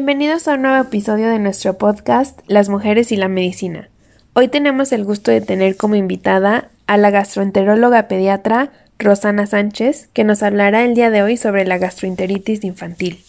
Bienvenidos a un nuevo episodio de nuestro podcast Las mujeres y la medicina. Hoy tenemos el gusto de tener como invitada a la gastroenteróloga pediatra Rosana Sánchez, que nos hablará el día de hoy sobre la gastroenteritis infantil.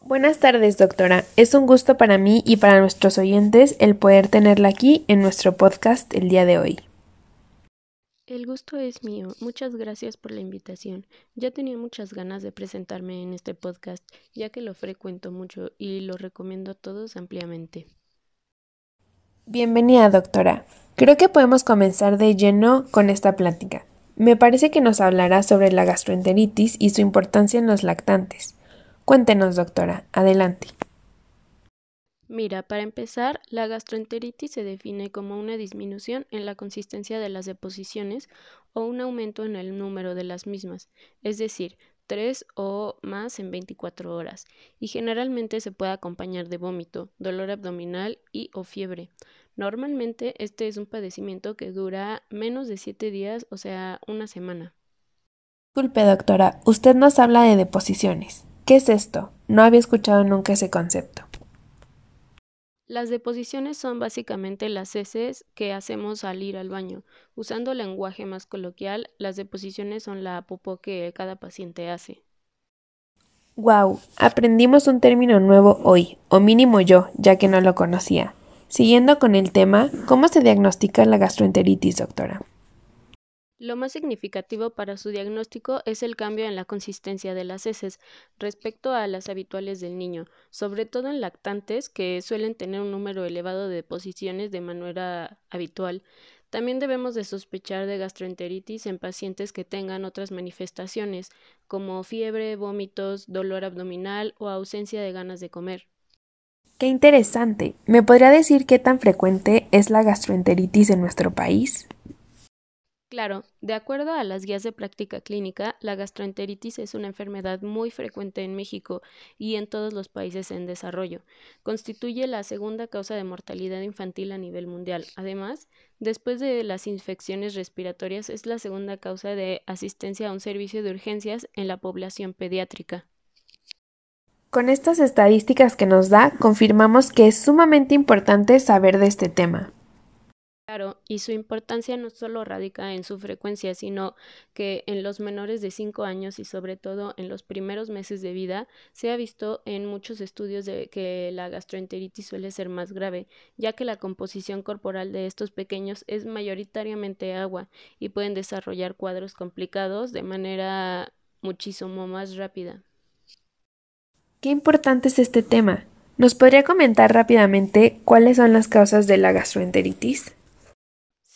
Buenas tardes, doctora. Es un gusto para mí y para nuestros oyentes el poder tenerla aquí en nuestro podcast el día de hoy. El gusto es mío. Muchas gracias por la invitación. Ya tenía muchas ganas de presentarme en este podcast, ya que lo frecuento mucho y lo recomiendo a todos ampliamente. Bienvenida, doctora. Creo que podemos comenzar de lleno con esta plática. Me parece que nos hablará sobre la gastroenteritis y su importancia en los lactantes. Cuéntenos, doctora. Adelante. Mira, para empezar, la gastroenteritis se define como una disminución en la consistencia de las deposiciones o un aumento en el número de las mismas, es decir, tres o más en 24 horas, y generalmente se puede acompañar de vómito, dolor abdominal y o fiebre. Normalmente este es un padecimiento que dura menos de 7 días, o sea, una semana. Disculpe, doctora, usted nos habla de deposiciones. ¿Qué es esto? No había escuchado nunca ese concepto. Las deposiciones son básicamente las heces que hacemos al ir al baño. Usando lenguaje más coloquial, las deposiciones son la popó que cada paciente hace. Wow, aprendimos un término nuevo hoy, o mínimo yo, ya que no lo conocía. Siguiendo con el tema, ¿cómo se diagnostica la gastroenteritis, doctora? Lo más significativo para su diagnóstico es el cambio en la consistencia de las heces respecto a las habituales del niño, sobre todo en lactantes que suelen tener un número elevado de deposiciones de manera habitual. También debemos de sospechar de gastroenteritis en pacientes que tengan otras manifestaciones, como fiebre, vómitos, dolor abdominal o ausencia de ganas de comer. Qué interesante. ¿Me podría decir qué tan frecuente es la gastroenteritis en nuestro país? Claro, de acuerdo a las guías de práctica clínica, la gastroenteritis es una enfermedad muy frecuente en México y en todos los países en desarrollo. Constituye la segunda causa de mortalidad infantil a nivel mundial. Además, después de las infecciones respiratorias, es la segunda causa de asistencia a un servicio de urgencias en la población pediátrica. Con estas estadísticas que nos da, confirmamos que es sumamente importante saber de este tema. Y su importancia no solo radica en su frecuencia, sino que en los menores de 5 años y sobre todo en los primeros meses de vida se ha visto en muchos estudios de que la gastroenteritis suele ser más grave, ya que la composición corporal de estos pequeños es mayoritariamente agua y pueden desarrollar cuadros complicados de manera muchísimo más rápida. Qué importante es este tema. ¿Nos podría comentar rápidamente cuáles son las causas de la gastroenteritis?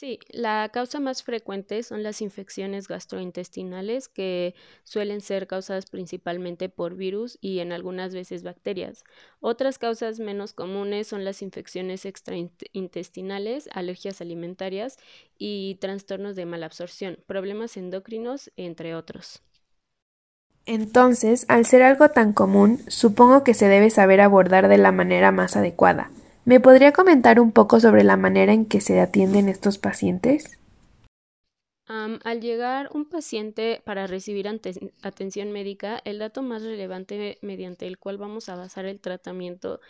Sí, la causa más frecuente son las infecciones gastrointestinales que suelen ser causadas principalmente por virus y en algunas veces bacterias. Otras causas menos comunes son las infecciones extraintestinales, alergias alimentarias y trastornos de malabsorción, problemas endocrinos, entre otros. Entonces, al ser algo tan común, supongo que se debe saber abordar de la manera más adecuada. ¿Me podría comentar un poco sobre la manera en que se atienden estos pacientes? al llegar un paciente para recibir atención médica, el dato más relevante mediante el cual vamos a basar el tratamiento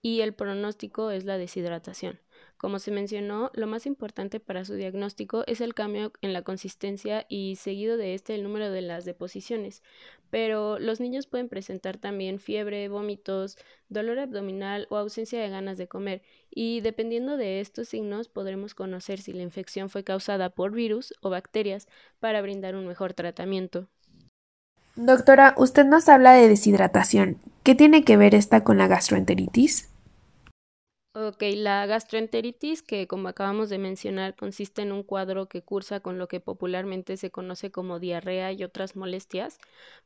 y el pronóstico es la deshidratación. Como se mencionó, lo más importante para su diagnóstico es el cambio en la consistencia y seguido de este el número de las deposiciones, pero los niños pueden presentar también fiebre, vómitos, dolor abdominal o ausencia de ganas de comer y dependiendo de estos signos podremos conocer si la infección fue causada por virus o bacterias para brindar un mejor tratamiento. Doctora, usted nos habla de deshidratación. ¿Qué tiene que ver esta con la gastroenteritis? Ok, la gastroenteritis, que como acabamos de mencionar, consiste en un cuadro que cursa con lo que popularmente se conoce como diarrea y otras molestias,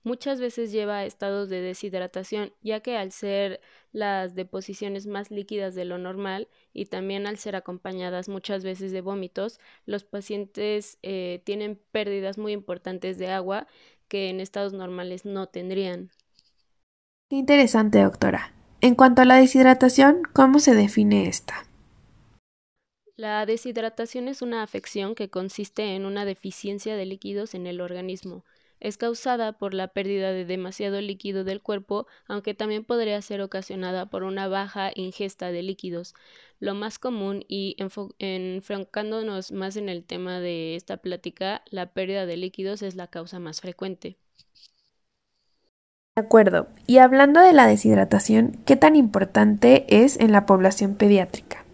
muchas veces lleva a estados de deshidratación, ya que al ser las deposiciones más líquidas de lo normal y también al ser acompañadas muchas veces de vómitos, los pacientes eh, tienen pérdidas muy importantes de agua que en estados normales no tendrían. Qué interesante, doctora. En cuanto a la deshidratación, ¿cómo se define esta? La deshidratación es una afección que consiste en una deficiencia de líquidos en el organismo. Es causada por la pérdida de demasiado líquido del cuerpo, aunque también podría ser ocasionada por una baja ingesta de líquidos. Lo más común y enfocándonos más en el tema de esta plática, la pérdida de líquidos es la causa más frecuente. De acuerdo. Y hablando de la deshidratación, ¿qué tan importante es en la población pediátrica?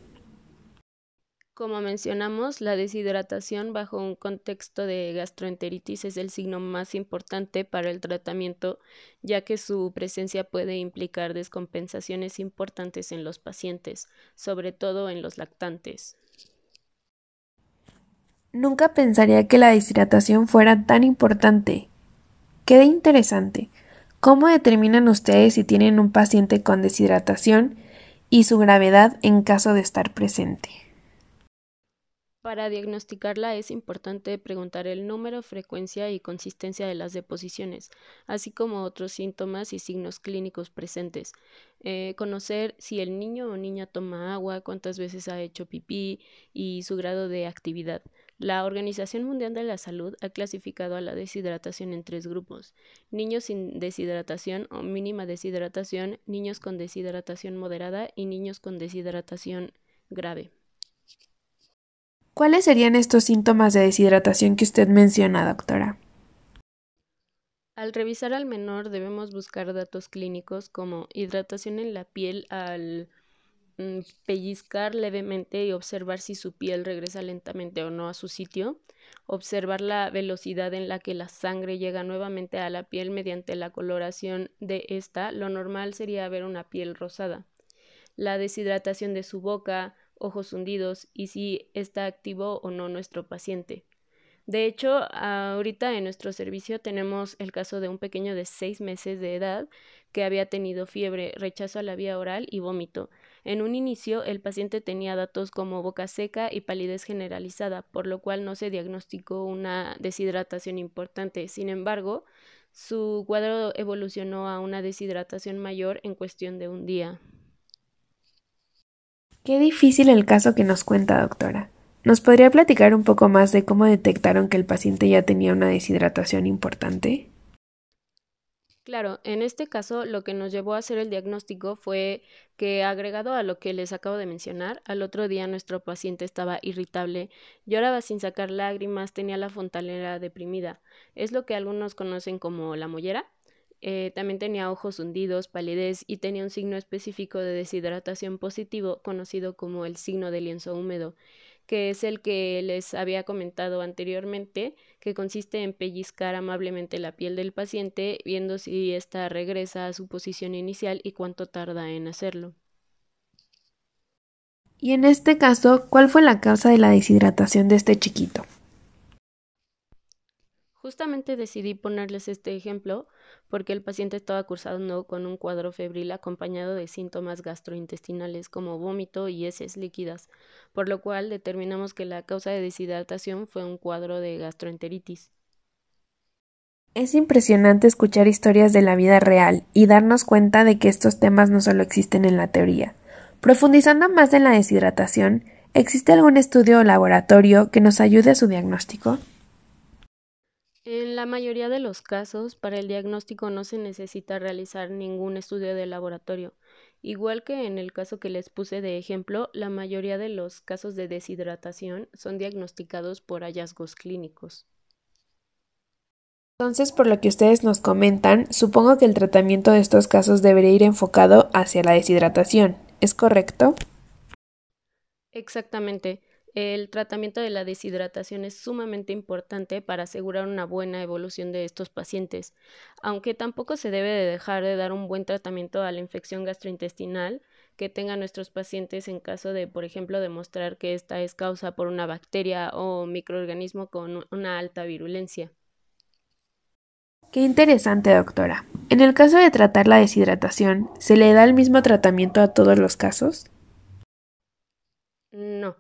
Como mencionamos, la deshidratación bajo un contexto de gastroenteritis es el signo más importante para el tratamiento, ya que su presencia puede implicar descompensaciones importantes en los pacientes, sobre todo en los lactantes. Nunca pensaría que la deshidratación fuera tan importante. Qué interesante. ¿Cómo determinan ustedes si tienen un paciente con deshidratación y su gravedad en caso de estar presente? Para diagnosticarla es importante preguntar el número, frecuencia y consistencia de las deposiciones, así como otros síntomas y signos clínicos presentes. Eh, conocer si el niño o niña toma agua, cuántas veces ha hecho pipí y su grado de actividad. La Organización Mundial de la Salud ha clasificado a la deshidratación en tres grupos. Niños sin deshidratación o mínima deshidratación, niños con deshidratación moderada y niños con deshidratación grave. ¿Cuáles serían estos síntomas de deshidratación que usted menciona, doctora? Al revisar al menor debemos buscar datos clínicos como hidratación en la piel al pellizcar levemente y observar si su piel regresa lentamente o no a su sitio, observar la velocidad en la que la sangre llega nuevamente a la piel mediante la coloración de esta, lo normal sería ver una piel rosada, la deshidratación de su boca, ojos hundidos y si está activo o no nuestro paciente. De hecho, ahorita en nuestro servicio tenemos el caso de un pequeño de seis meses de edad que había tenido fiebre, rechazo a la vía oral y vómito. En un inicio, el paciente tenía datos como boca seca y palidez generalizada, por lo cual no se diagnosticó una deshidratación importante. Sin embargo, su cuadro evolucionó a una deshidratación mayor en cuestión de un día. Qué difícil el caso que nos cuenta, doctora. ¿Nos podría platicar un poco más de cómo detectaron que el paciente ya tenía una deshidratación importante? Claro, en este caso lo que nos llevó a hacer el diagnóstico fue que agregado a lo que les acabo de mencionar, al otro día nuestro paciente estaba irritable, lloraba sin sacar lágrimas, tenía la fontanera deprimida. Es lo que algunos conocen como la mollera. Eh, también tenía ojos hundidos, palidez y tenía un signo específico de deshidratación positivo conocido como el signo de lienzo húmedo que es el que les había comentado anteriormente, que consiste en pellizcar amablemente la piel del paciente, viendo si ésta regresa a su posición inicial y cuánto tarda en hacerlo. Y en este caso, ¿cuál fue la causa de la deshidratación de este chiquito? Justamente decidí ponerles este ejemplo porque el paciente estaba cursando con un cuadro febril acompañado de síntomas gastrointestinales como vómito y heces líquidas, por lo cual determinamos que la causa de deshidratación fue un cuadro de gastroenteritis. Es impresionante escuchar historias de la vida real y darnos cuenta de que estos temas no solo existen en la teoría. Profundizando más en la deshidratación, ¿existe algún estudio o laboratorio que nos ayude a su diagnóstico? En la mayoría de los casos, para el diagnóstico no se necesita realizar ningún estudio de laboratorio. Igual que en el caso que les puse de ejemplo, la mayoría de los casos de deshidratación son diagnosticados por hallazgos clínicos. Entonces, por lo que ustedes nos comentan, supongo que el tratamiento de estos casos debería ir enfocado hacia la deshidratación. ¿Es correcto? Exactamente. El tratamiento de la deshidratación es sumamente importante para asegurar una buena evolución de estos pacientes, aunque tampoco se debe de dejar de dar un buen tratamiento a la infección gastrointestinal que tengan nuestros pacientes en caso de, por ejemplo, demostrar que esta es causa por una bacteria o microorganismo con una alta virulencia. Qué interesante, doctora. En el caso de tratar la deshidratación, ¿se le da el mismo tratamiento a todos los casos? No.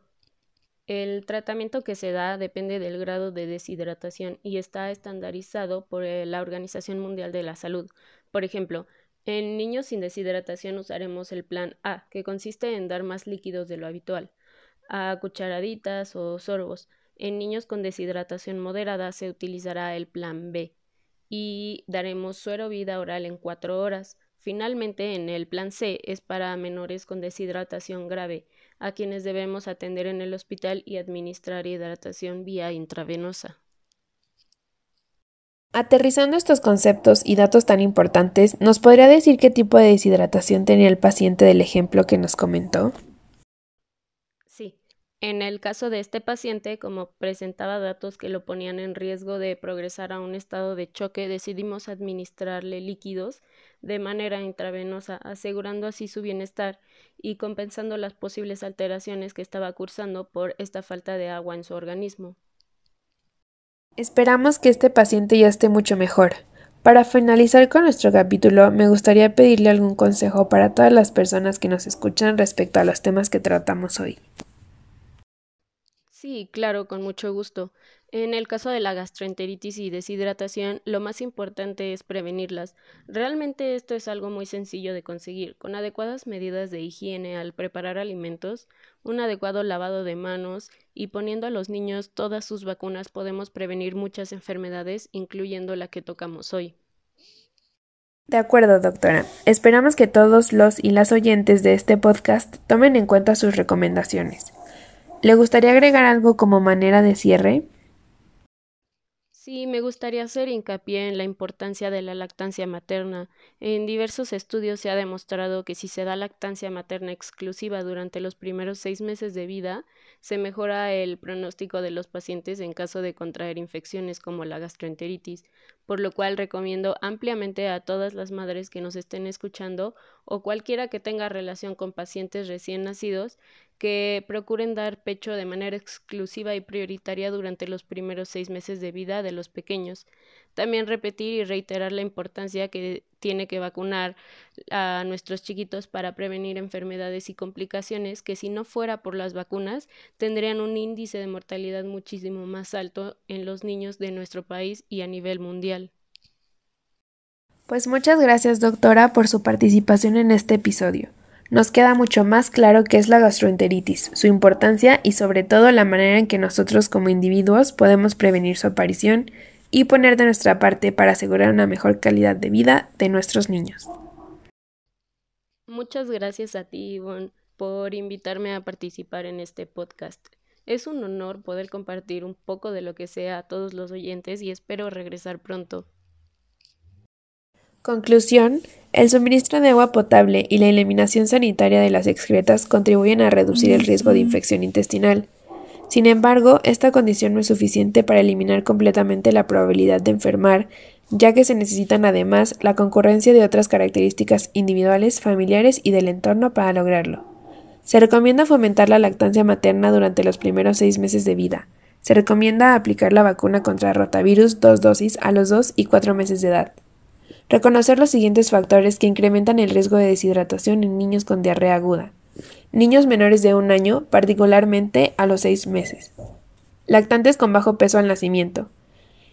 El tratamiento que se da depende del grado de deshidratación y está estandarizado por eh, la Organización Mundial de la Salud. Por ejemplo, en niños sin deshidratación usaremos el plan A, que consiste en dar más líquidos de lo habitual, a cucharaditas o sorbos. En niños con deshidratación moderada se utilizará el plan B, y daremos suero vida oral en cuatro horas. Finalmente, en el plan C es para menores con deshidratación grave, a quienes debemos atender en el hospital y administrar hidratación vía intravenosa. Aterrizando estos conceptos y datos tan importantes, ¿nos podría decir qué tipo de deshidratación tenía el paciente del ejemplo que nos comentó? En el caso de este paciente, como presentaba datos que lo ponían en riesgo de progresar a un estado de choque, decidimos administrarle líquidos de manera intravenosa, asegurando así su bienestar y compensando las posibles alteraciones que estaba cursando por esta falta de agua en su organismo. Esperamos que este paciente ya esté mucho mejor. Para finalizar con nuestro capítulo, me gustaría pedirle algún consejo para todas las personas que nos escuchan respecto a los temas que tratamos hoy. Sí, claro, con mucho gusto. En el caso de la gastroenteritis y deshidratación, lo más importante es prevenirlas. Realmente esto es algo muy sencillo de conseguir. Con adecuadas medidas de higiene al preparar alimentos, un adecuado lavado de manos y poniendo a los niños todas sus vacunas podemos prevenir muchas enfermedades, incluyendo la que tocamos hoy. De acuerdo, doctora. Esperamos que todos los y las oyentes de este podcast tomen en cuenta sus recomendaciones. ¿Le gustaría agregar algo como manera de cierre? Sí, me gustaría hacer hincapié en la importancia de la lactancia materna. En diversos estudios se ha demostrado que si se da lactancia materna exclusiva durante los primeros seis meses de vida, se mejora el pronóstico de los pacientes en caso de contraer infecciones como la gastroenteritis, por lo cual recomiendo ampliamente a todas las madres que nos estén escuchando o cualquiera que tenga relación con pacientes recién nacidos que procuren dar pecho de manera exclusiva y prioritaria durante los primeros seis meses de vida de los pequeños. También repetir y reiterar la importancia que tiene que vacunar a nuestros chiquitos para prevenir enfermedades y complicaciones que si no fuera por las vacunas tendrían un índice de mortalidad muchísimo más alto en los niños de nuestro país y a nivel mundial. Pues muchas gracias doctora por su participación en este episodio nos queda mucho más claro qué es la gastroenteritis, su importancia y sobre todo la manera en que nosotros como individuos podemos prevenir su aparición y poner de nuestra parte para asegurar una mejor calidad de vida de nuestros niños. Muchas gracias a ti, Ivonne, por invitarme a participar en este podcast. Es un honor poder compartir un poco de lo que sea a todos los oyentes y espero regresar pronto. Conclusión, el suministro de agua potable y la eliminación sanitaria de las excretas contribuyen a reducir el riesgo de infección intestinal. Sin embargo, esta condición no es suficiente para eliminar completamente la probabilidad de enfermar, ya que se necesitan además la concurrencia de otras características individuales, familiares y del entorno para lograrlo. Se recomienda fomentar la lactancia materna durante los primeros seis meses de vida. Se recomienda aplicar la vacuna contra rotavirus dos dosis a los dos y cuatro meses de edad. Reconocer los siguientes factores que incrementan el riesgo de deshidratación en niños con diarrea aguda. Niños menores de un año, particularmente a los seis meses. Lactantes con bajo peso al nacimiento.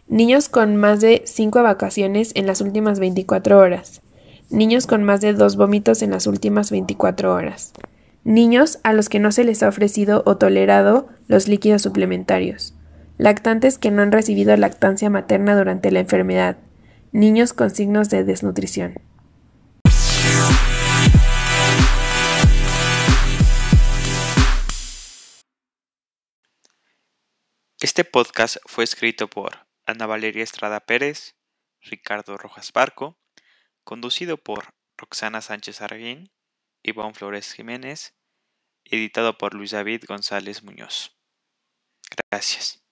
Niños con más de cinco evacuaciones en las últimas 24 horas. Niños con más de dos vómitos en las últimas 24 horas. Niños a los que no se les ha ofrecido o tolerado los líquidos suplementarios. Lactantes que no han recibido lactancia materna durante la enfermedad Niños con signos de desnutrición. Este podcast fue escrito por Ana Valeria Estrada Pérez, Ricardo Rojas Barco, conducido por Roxana Sánchez Arguín, Iván Flores Jiménez, editado por Luis David González Muñoz. Gracias.